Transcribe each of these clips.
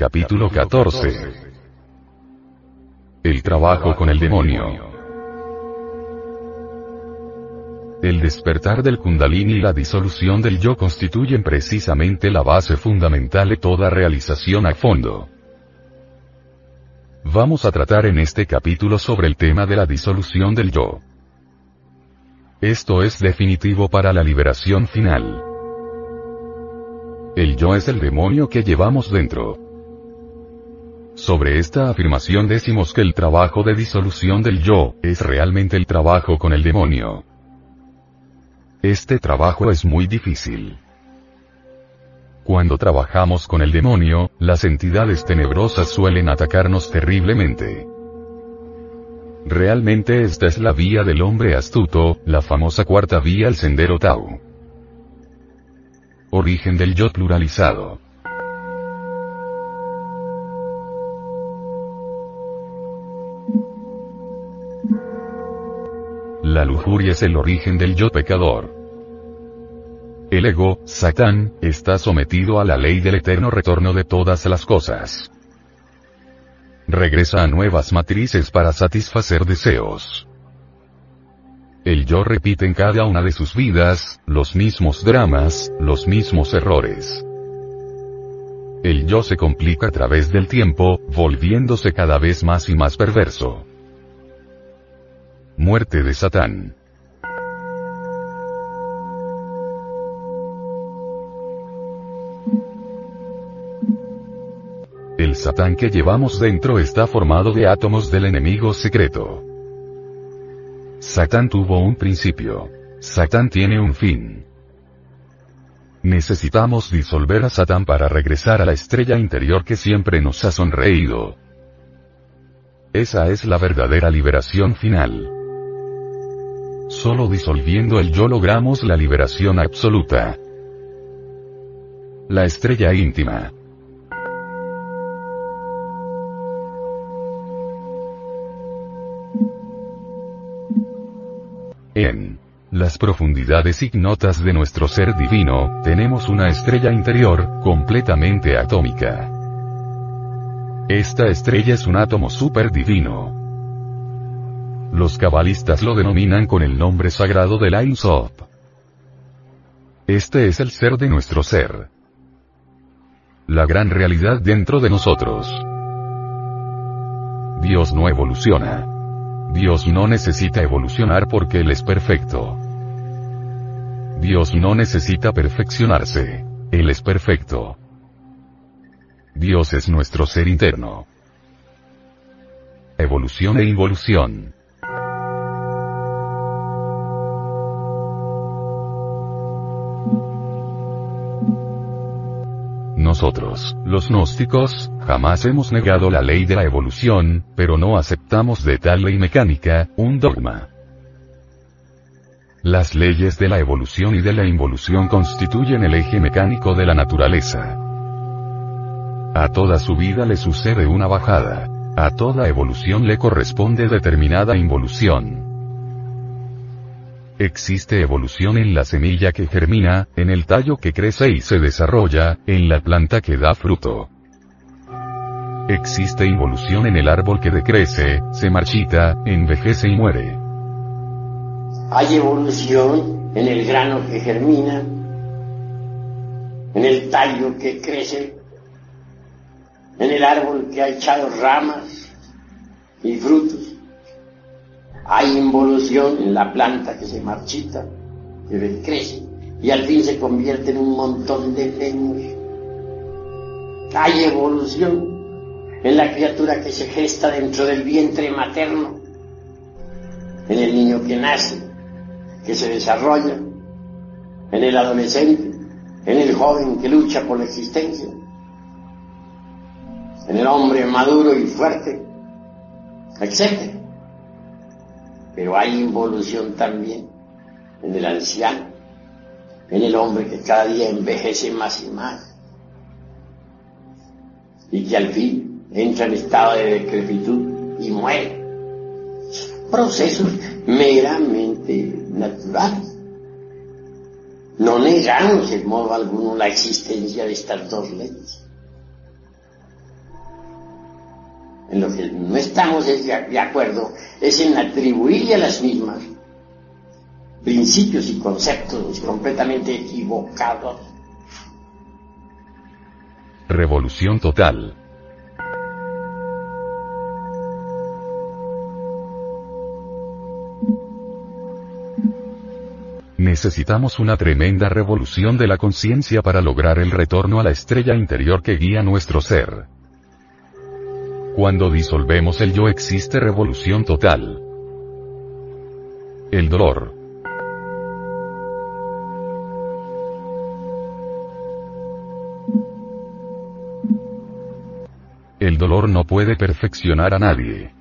Capítulo 14. El trabajo con el demonio. El despertar del kundalini y la disolución del yo constituyen precisamente la base fundamental de toda realización a fondo. Vamos a tratar en este capítulo sobre el tema de la disolución del yo. Esto es definitivo para la liberación final. El yo es el demonio que llevamos dentro. Sobre esta afirmación decimos que el trabajo de disolución del yo, es realmente el trabajo con el demonio. Este trabajo es muy difícil. Cuando trabajamos con el demonio, las entidades tenebrosas suelen atacarnos terriblemente. Realmente esta es la vía del hombre astuto, la famosa cuarta vía al sendero Tao. Origen del yo pluralizado. La lujuria es el origen del yo pecador. El ego, Satán, está sometido a la ley del eterno retorno de todas las cosas. Regresa a nuevas matrices para satisfacer deseos. El yo repite en cada una de sus vidas, los mismos dramas, los mismos errores. El yo se complica a través del tiempo, volviéndose cada vez más y más perverso. Muerte de Satán. El Satán que llevamos dentro está formado de átomos del enemigo secreto. Satán tuvo un principio. Satán tiene un fin. Necesitamos disolver a Satán para regresar a la estrella interior que siempre nos ha sonreído. Esa es la verdadera liberación final. Solo disolviendo el yo logramos la liberación absoluta. La estrella íntima. En las profundidades ignotas de nuestro ser divino, tenemos una estrella interior, completamente atómica. Esta estrella es un átomo super divino. Los cabalistas lo denominan con el nombre sagrado de Ein Sof. Este es el ser de nuestro ser. La gran realidad dentro de nosotros. Dios no evoluciona. Dios no necesita evolucionar porque Él es perfecto. Dios no necesita perfeccionarse. Él es perfecto. Dios es nuestro ser interno. Evolución e involución. Nosotros, los gnósticos, jamás hemos negado la ley de la evolución, pero no aceptamos de tal ley mecánica, un dogma. Las leyes de la evolución y de la involución constituyen el eje mecánico de la naturaleza. A toda su vida le sucede una bajada. A toda evolución le corresponde determinada involución. Existe evolución en la semilla que germina, en el tallo que crece y se desarrolla, en la planta que da fruto. Existe involución en el árbol que decrece, se marchita, envejece y muere. Hay evolución en el grano que germina, en el tallo que crece, en el árbol que ha echado ramas y frutos. Hay involución en la planta que se marchita, que crece y al fin se convierte en un montón de leños. Hay evolución en la criatura que se gesta dentro del vientre materno, en el niño que nace, que se desarrolla, en el adolescente, en el joven que lucha por la existencia, en el hombre maduro y fuerte, etc. Pero hay involución también en el anciano, en el hombre que cada día envejece más y más, y que al fin entra en estado de decrepitud y muere. Procesos meramente naturales. No negamos en modo alguno la existencia de estas dos leyes. En lo que no estamos de acuerdo es en atribuirle a las mismas principios y conceptos completamente equivocados. Revolución total. Necesitamos una tremenda revolución de la conciencia para lograr el retorno a la estrella interior que guía nuestro ser. Cuando disolvemos el yo existe revolución total. El dolor. El dolor no puede perfeccionar a nadie.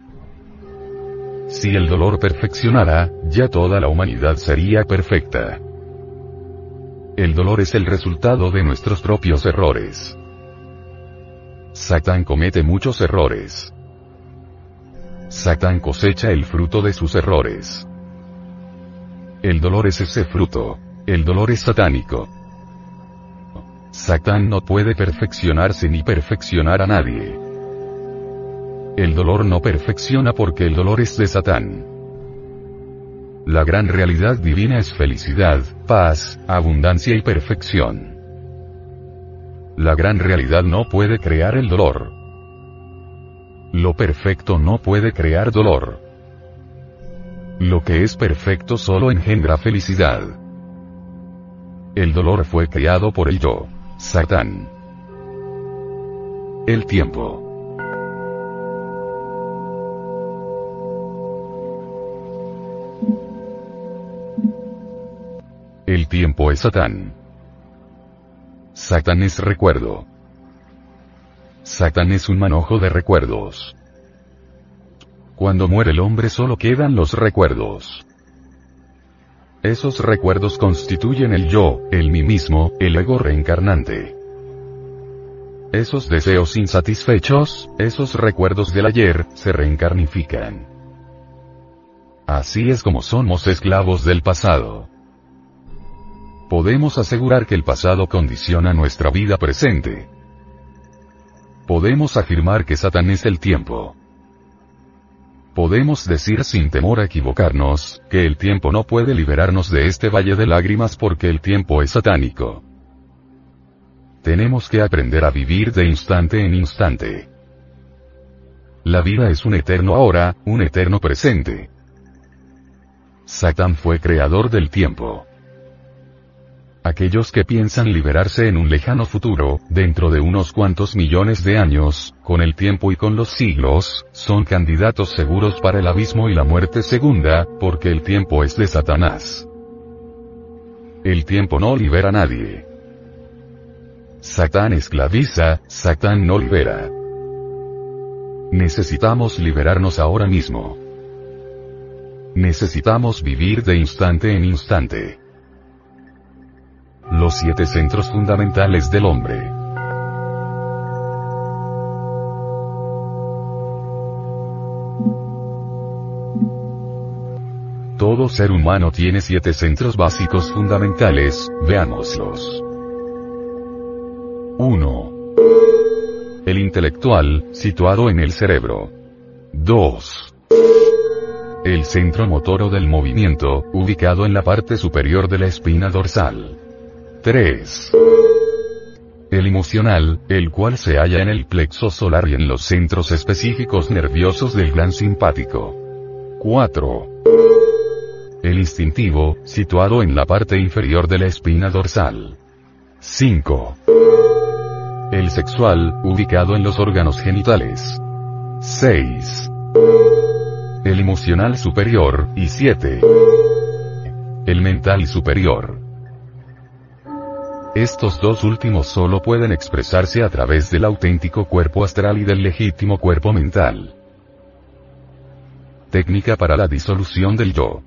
Si el dolor perfeccionara, ya toda la humanidad sería perfecta. El dolor es el resultado de nuestros propios errores. Satán comete muchos errores. Satán cosecha el fruto de sus errores. El dolor es ese fruto. El dolor es satánico. Satán no puede perfeccionarse ni perfeccionar a nadie. El dolor no perfecciona porque el dolor es de Satán. La gran realidad divina es felicidad, paz, abundancia y perfección. La gran realidad no puede crear el dolor. Lo perfecto no puede crear dolor. Lo que es perfecto solo engendra felicidad. El dolor fue creado por el yo, Satán. El tiempo. El tiempo es Satán. Satán es recuerdo. Satán es un manojo de recuerdos. Cuando muere el hombre solo quedan los recuerdos. Esos recuerdos constituyen el yo, el mí mismo, el ego reencarnante. Esos deseos insatisfechos, esos recuerdos del ayer, se reencarnifican. Así es como somos esclavos del pasado podemos asegurar que el pasado condiciona nuestra vida presente. Podemos afirmar que Satán es el tiempo. Podemos decir sin temor a equivocarnos, que el tiempo no puede liberarnos de este valle de lágrimas porque el tiempo es satánico. Tenemos que aprender a vivir de instante en instante. La vida es un eterno ahora, un eterno presente. Satán fue creador del tiempo. Aquellos que piensan liberarse en un lejano futuro, dentro de unos cuantos millones de años, con el tiempo y con los siglos, son candidatos seguros para el abismo y la muerte segunda, porque el tiempo es de Satanás. El tiempo no libera a nadie. Satán esclaviza, Satán no libera. Necesitamos liberarnos ahora mismo. Necesitamos vivir de instante en instante. Los siete centros fundamentales del hombre. Todo ser humano tiene siete centros básicos fundamentales, veámoslos. 1. El intelectual, situado en el cerebro. 2. El centro motor o del movimiento, ubicado en la parte superior de la espina dorsal. 3. El emocional, el cual se halla en el plexo solar y en los centros específicos nerviosos del gran simpático. 4. El instintivo, situado en la parte inferior de la espina dorsal. 5. El sexual, ubicado en los órganos genitales. 6. El emocional superior, y 7. El mental superior. Estos dos últimos solo pueden expresarse a través del auténtico cuerpo astral y del legítimo cuerpo mental. Técnica para la disolución del yo.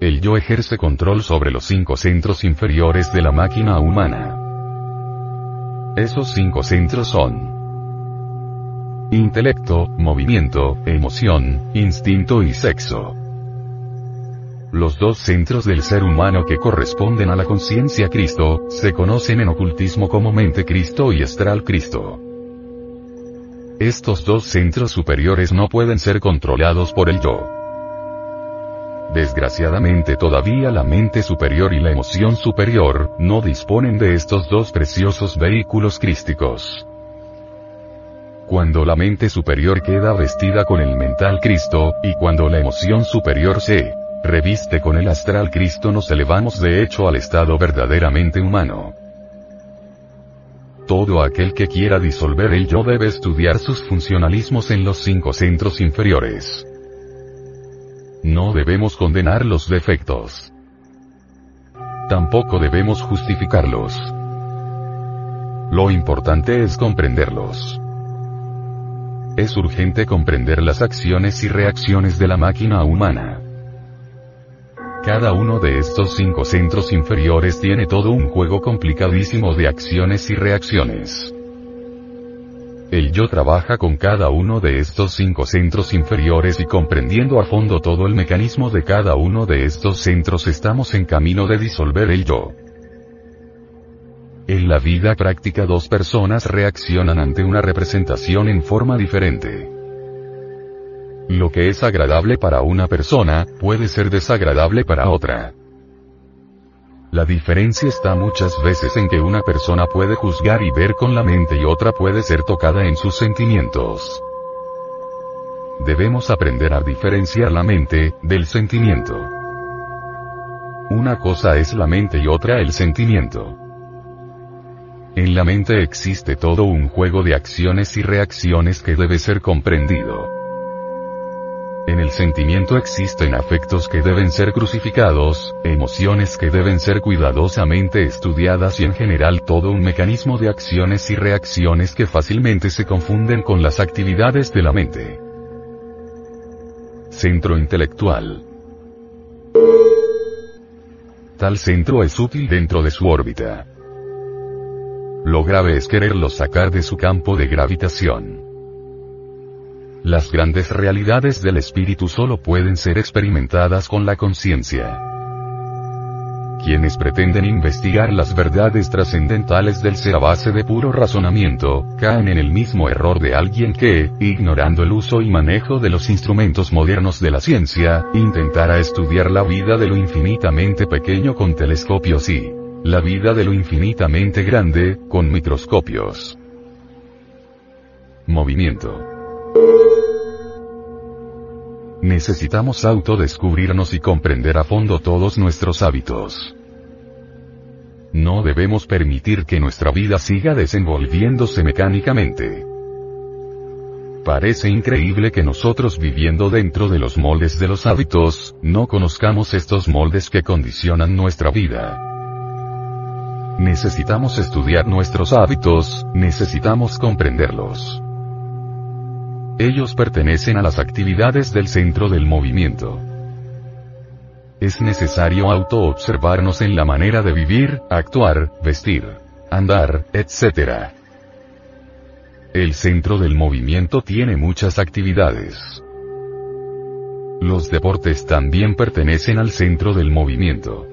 El yo ejerce control sobre los cinco centros inferiores de la máquina humana. Esos cinco centros son intelecto, movimiento, emoción, instinto y sexo. Los dos centros del ser humano que corresponden a la conciencia Cristo, se conocen en ocultismo como mente Cristo y astral Cristo. Estos dos centros superiores no pueden ser controlados por el yo. Desgraciadamente todavía la mente superior y la emoción superior, no disponen de estos dos preciosos vehículos crísticos. Cuando la mente superior queda vestida con el mental Cristo, y cuando la emoción superior se reviste con el astral Cristo nos elevamos de hecho al estado verdaderamente humano. Todo aquel que quiera disolver el yo debe estudiar sus funcionalismos en los cinco centros inferiores. No debemos condenar los defectos. Tampoco debemos justificarlos. Lo importante es comprenderlos. Es urgente comprender las acciones y reacciones de la máquina humana. Cada uno de estos cinco centros inferiores tiene todo un juego complicadísimo de acciones y reacciones. El yo trabaja con cada uno de estos cinco centros inferiores y comprendiendo a fondo todo el mecanismo de cada uno de estos centros estamos en camino de disolver el yo. En la vida práctica dos personas reaccionan ante una representación en forma diferente. Lo que es agradable para una persona, puede ser desagradable para otra. La diferencia está muchas veces en que una persona puede juzgar y ver con la mente y otra puede ser tocada en sus sentimientos. Debemos aprender a diferenciar la mente, del sentimiento. Una cosa es la mente y otra el sentimiento. En la mente existe todo un juego de acciones y reacciones que debe ser comprendido. En el sentimiento existen afectos que deben ser crucificados, emociones que deben ser cuidadosamente estudiadas y en general todo un mecanismo de acciones y reacciones que fácilmente se confunden con las actividades de la mente. Centro intelectual. Tal centro es útil dentro de su órbita. Lo grave es quererlo sacar de su campo de gravitación. Las grandes realidades del espíritu solo pueden ser experimentadas con la conciencia. Quienes pretenden investigar las verdades trascendentales del ser a base de puro razonamiento, caen en el mismo error de alguien que, ignorando el uso y manejo de los instrumentos modernos de la ciencia, intentara estudiar la vida de lo infinitamente pequeño con telescopios y la vida de lo infinitamente grande, con microscopios. Movimiento. Necesitamos autodescubrirnos y comprender a fondo todos nuestros hábitos. No debemos permitir que nuestra vida siga desenvolviéndose mecánicamente. Parece increíble que nosotros viviendo dentro de los moldes de los hábitos, no conozcamos estos moldes que condicionan nuestra vida. Necesitamos estudiar nuestros hábitos, necesitamos comprenderlos. Ellos pertenecen a las actividades del centro del movimiento. Es necesario auto-observarnos en la manera de vivir, actuar, vestir, andar, etc. El centro del movimiento tiene muchas actividades. Los deportes también pertenecen al centro del movimiento.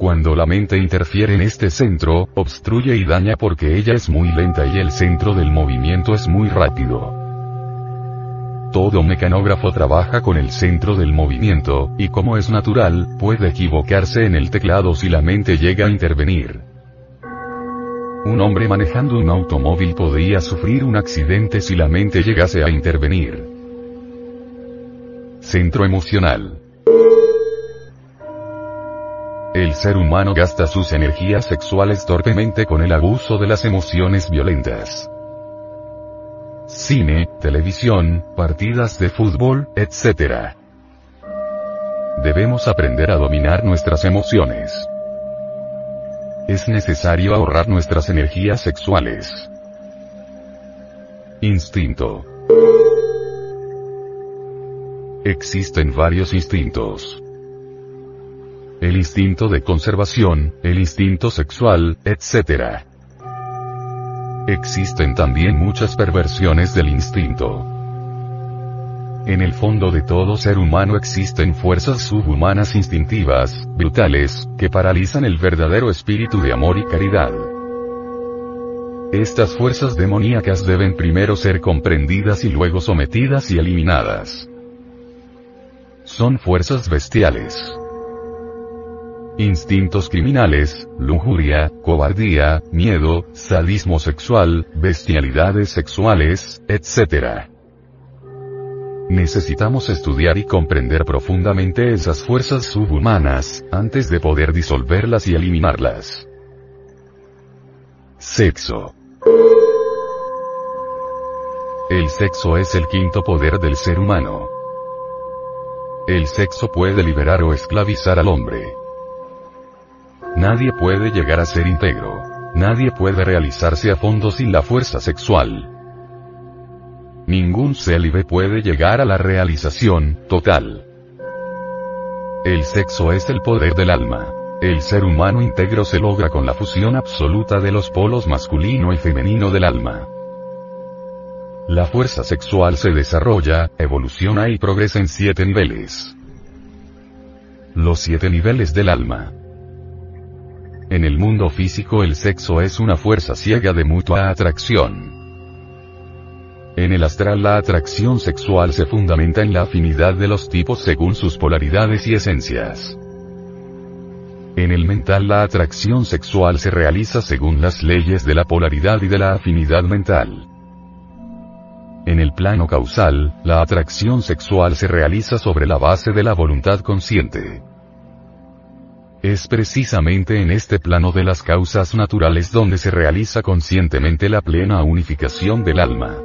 Cuando la mente interfiere en este centro, obstruye y daña porque ella es muy lenta y el centro del movimiento es muy rápido. Todo mecanógrafo trabaja con el centro del movimiento, y como es natural, puede equivocarse en el teclado si la mente llega a intervenir. Un hombre manejando un automóvil podría sufrir un accidente si la mente llegase a intervenir. Centro emocional. El ser humano gasta sus energías sexuales torpemente con el abuso de las emociones violentas. Cine, televisión, partidas de fútbol, etc. Debemos aprender a dominar nuestras emociones. Es necesario ahorrar nuestras energías sexuales. Instinto. Existen varios instintos el instinto de conservación, el instinto sexual, etc. Existen también muchas perversiones del instinto. En el fondo de todo ser humano existen fuerzas subhumanas instintivas, brutales, que paralizan el verdadero espíritu de amor y caridad. Estas fuerzas demoníacas deben primero ser comprendidas y luego sometidas y eliminadas. Son fuerzas bestiales instintos criminales, lujuria, cobardía, miedo, sadismo sexual, bestialidades sexuales, etc. Necesitamos estudiar y comprender profundamente esas fuerzas subhumanas, antes de poder disolverlas y eliminarlas. Sexo. El sexo es el quinto poder del ser humano. El sexo puede liberar o esclavizar al hombre. Nadie puede llegar a ser íntegro. Nadie puede realizarse a fondo sin la fuerza sexual. Ningún célibe puede llegar a la realización total. El sexo es el poder del alma. El ser humano íntegro se logra con la fusión absoluta de los polos masculino y femenino del alma. La fuerza sexual se desarrolla, evoluciona y progresa en siete niveles. Los siete niveles del alma. En el mundo físico el sexo es una fuerza ciega de mutua atracción. En el astral la atracción sexual se fundamenta en la afinidad de los tipos según sus polaridades y esencias. En el mental la atracción sexual se realiza según las leyes de la polaridad y de la afinidad mental. En el plano causal, la atracción sexual se realiza sobre la base de la voluntad consciente. Es precisamente en este plano de las causas naturales donde se realiza conscientemente la plena unificación del alma.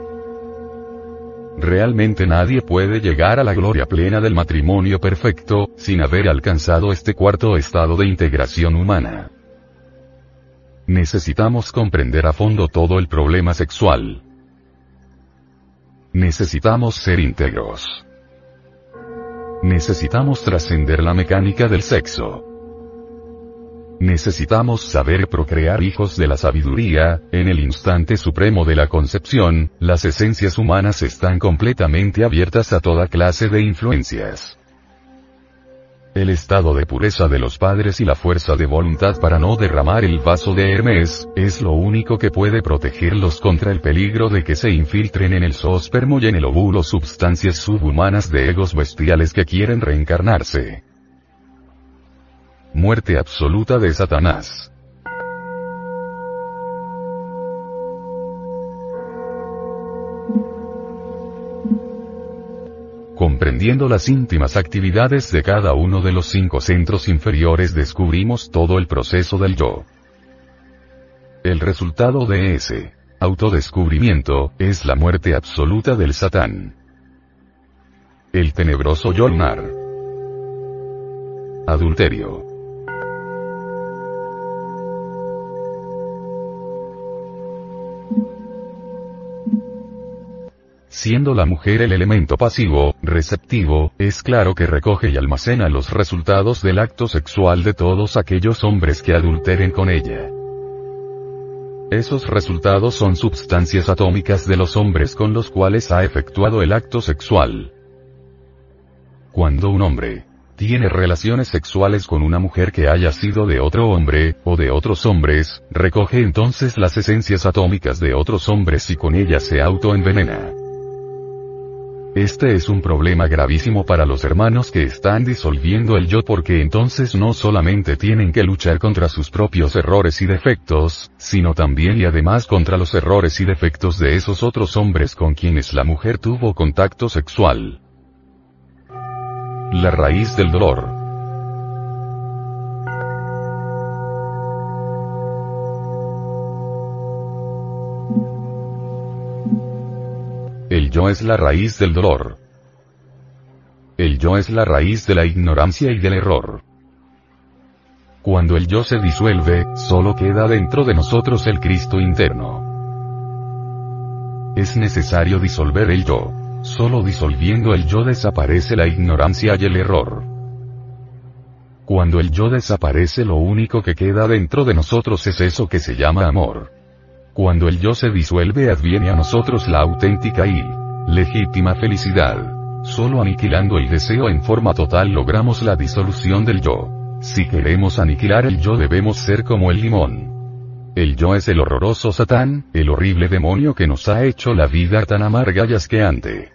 Realmente nadie puede llegar a la gloria plena del matrimonio perfecto, sin haber alcanzado este cuarto estado de integración humana. Necesitamos comprender a fondo todo el problema sexual. Necesitamos ser íntegros. Necesitamos trascender la mecánica del sexo. Necesitamos saber procrear hijos de la sabiduría, en el instante supremo de la concepción, las esencias humanas están completamente abiertas a toda clase de influencias. El estado de pureza de los padres y la fuerza de voluntad para no derramar el vaso de Hermes, es lo único que puede protegerlos contra el peligro de que se infiltren en el zoospermo y en el óvulo sustancias subhumanas de egos bestiales que quieren reencarnarse muerte absoluta de Satanás. Comprendiendo las íntimas actividades de cada uno de los cinco centros inferiores descubrimos todo el proceso del yo. El resultado de ese autodescubrimiento es la muerte absoluta del Satán. El tenebroso Yolnar. Adulterio. Siendo la mujer el elemento pasivo, receptivo, es claro que recoge y almacena los resultados del acto sexual de todos aquellos hombres que adulteren con ella. Esos resultados son sustancias atómicas de los hombres con los cuales ha efectuado el acto sexual. Cuando un hombre tiene relaciones sexuales con una mujer que haya sido de otro hombre, o de otros hombres, recoge entonces las esencias atómicas de otros hombres y con ellas se autoenvenena. Este es un problema gravísimo para los hermanos que están disolviendo el yo porque entonces no solamente tienen que luchar contra sus propios errores y defectos, sino también y además contra los errores y defectos de esos otros hombres con quienes la mujer tuvo contacto sexual. La raíz del dolor. Yo es la raíz del dolor. El yo es la raíz de la ignorancia y del error. Cuando el yo se disuelve, solo queda dentro de nosotros el Cristo interno. Es necesario disolver el yo. Solo disolviendo el yo desaparece la ignorancia y el error. Cuando el yo desaparece lo único que queda dentro de nosotros es eso que se llama amor. Cuando el yo se disuelve adviene a nosotros la auténtica y legítima felicidad. Solo aniquilando el deseo en forma total logramos la disolución del yo. Si queremos aniquilar el yo debemos ser como el limón. El yo es el horroroso Satán, el horrible demonio que nos ha hecho la vida tan amarga y asqueante.